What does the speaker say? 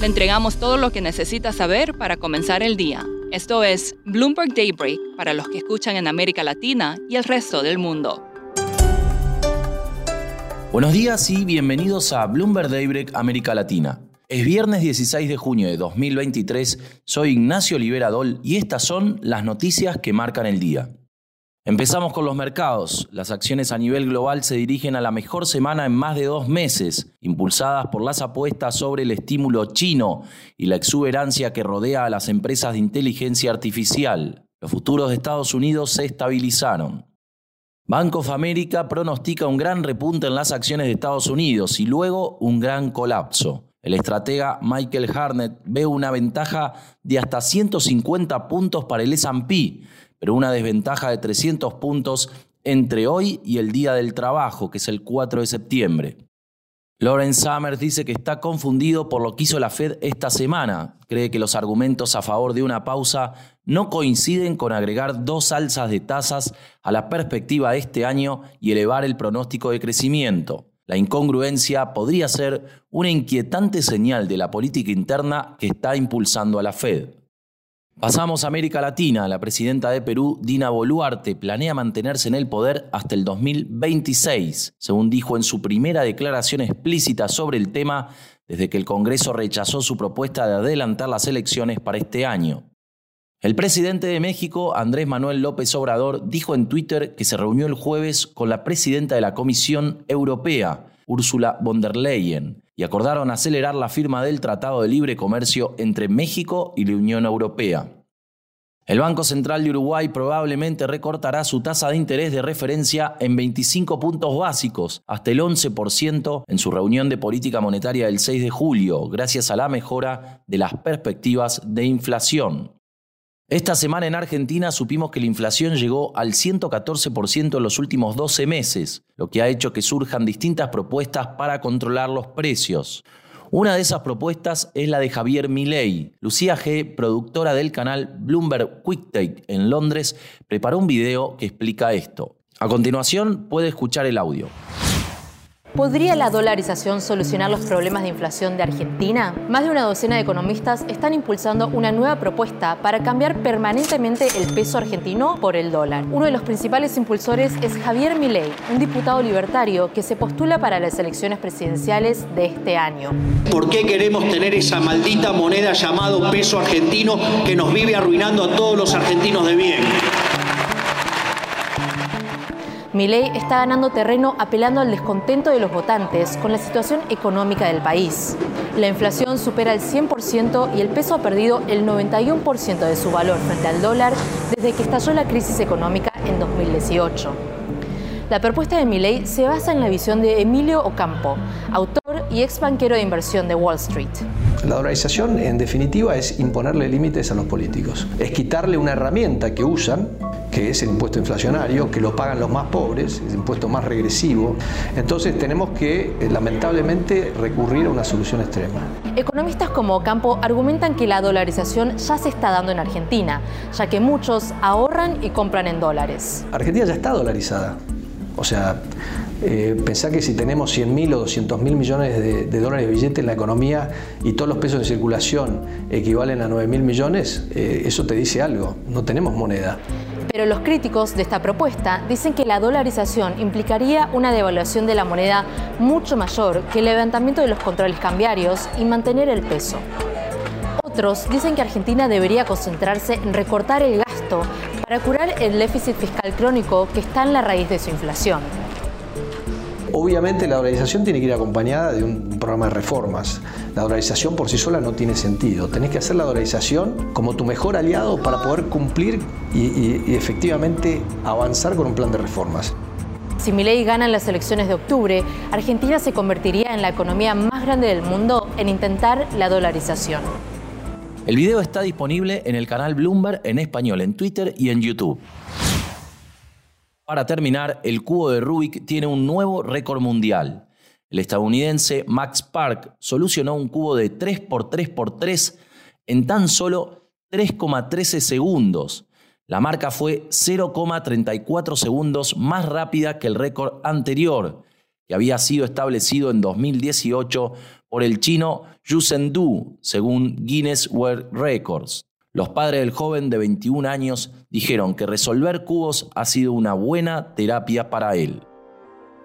Le entregamos todo lo que necesita saber para comenzar el día. Esto es Bloomberg Daybreak para los que escuchan en América Latina y el resto del mundo. Buenos días y bienvenidos a Bloomberg Daybreak América Latina. Es viernes 16 de junio de 2023, soy Ignacio Liberadol y estas son las noticias que marcan el día. Empezamos con los mercados. Las acciones a nivel global se dirigen a la mejor semana en más de dos meses, impulsadas por las apuestas sobre el estímulo chino y la exuberancia que rodea a las empresas de inteligencia artificial. Los futuros de Estados Unidos se estabilizaron. Bank of America pronostica un gran repunte en las acciones de Estados Unidos y luego un gran colapso. El estratega Michael Harnett ve una ventaja de hasta 150 puntos para el SP, pero una desventaja de 300 puntos entre hoy y el Día del Trabajo, que es el 4 de septiembre. Lawrence Summers dice que está confundido por lo que hizo la Fed esta semana. Cree que los argumentos a favor de una pausa no coinciden con agregar dos alzas de tasas a la perspectiva de este año y elevar el pronóstico de crecimiento. La incongruencia podría ser una inquietante señal de la política interna que está impulsando a la Fed. Pasamos a América Latina. La presidenta de Perú, Dina Boluarte, planea mantenerse en el poder hasta el 2026, según dijo en su primera declaración explícita sobre el tema desde que el Congreso rechazó su propuesta de adelantar las elecciones para este año. El presidente de México, Andrés Manuel López Obrador, dijo en Twitter que se reunió el jueves con la presidenta de la Comisión Europea, Ursula von der Leyen, y acordaron acelerar la firma del Tratado de Libre Comercio entre México y la Unión Europea. El Banco Central de Uruguay probablemente recortará su tasa de interés de referencia en 25 puntos básicos, hasta el 11% en su reunión de política monetaria del 6 de julio, gracias a la mejora de las perspectivas de inflación. Esta semana en Argentina supimos que la inflación llegó al 114% en los últimos 12 meses, lo que ha hecho que surjan distintas propuestas para controlar los precios. Una de esas propuestas es la de Javier Milei. Lucía G., productora del canal Bloomberg Quicktake en Londres, preparó un video que explica esto. A continuación puede escuchar el audio. ¿Podría la dolarización solucionar los problemas de inflación de Argentina? Más de una docena de economistas están impulsando una nueva propuesta para cambiar permanentemente el peso argentino por el dólar. Uno de los principales impulsores es Javier Milei, un diputado libertario que se postula para las elecciones presidenciales de este año. ¿Por qué queremos tener esa maldita moneda llamado peso argentino que nos vive arruinando a todos los argentinos de bien? Milei está ganando terreno apelando al descontento de los votantes con la situación económica del país. La inflación supera el 100% y el peso ha perdido el 91% de su valor frente al dólar desde que estalló la crisis económica en 2018. La propuesta de Milei se basa en la visión de Emilio Ocampo, autor y ex banquero de inversión de Wall Street. La dolarización, en definitiva, es imponerle límites a los políticos. Es quitarle una herramienta que usan que es el impuesto inflacionario, que lo pagan los más pobres, es el impuesto más regresivo. Entonces tenemos que, eh, lamentablemente, recurrir a una solución extrema. Economistas como Campo argumentan que la dolarización ya se está dando en Argentina, ya que muchos ahorran y compran en dólares. Argentina ya está dolarizada. O sea, eh, pensá que si tenemos 100 mil o 200 mil millones de, dólares de billete en la economía y todos los pesos en circulación equivalen a 9 mil millones, eh, eso te dice algo. No tenemos moneda. Pero los críticos de esta propuesta dicen que la dolarización implicaría una devaluación de la moneda mucho mayor que el levantamiento de los controles cambiarios y mantener el peso. Otros dicen que Argentina debería concentrarse en recortar el gasto para curar el déficit fiscal crónico que está en la raíz de su inflación. Obviamente la dolarización tiene que ir acompañada de un programa de reformas. La dolarización por sí sola no tiene sentido. Tenés que hacer la dolarización como tu mejor aliado para poder cumplir y, efectivamente avanzar con un plan de reformas. Si Milei gana en las elecciones de octubre, Argentina se convertiría en la economía más grande del mundo en intentar la dolarización. El video está disponible en el canal Bloomberg en español en Twitter y en YouTube. Para terminar, el cubo de Rubik tiene un nuevo récord mundial. El estadounidense Max Park solucionó un cubo de 3x3x3 en tan solo 3,13 segundos. La marca fue 0,34 segundos más rápida que el récord anterior, que había sido establecido en 2018 por el chino Yusen Du, según Guinness World Records. Los padres del joven de 21 años dijeron que resolver cubos ha sido una buena terapia para él.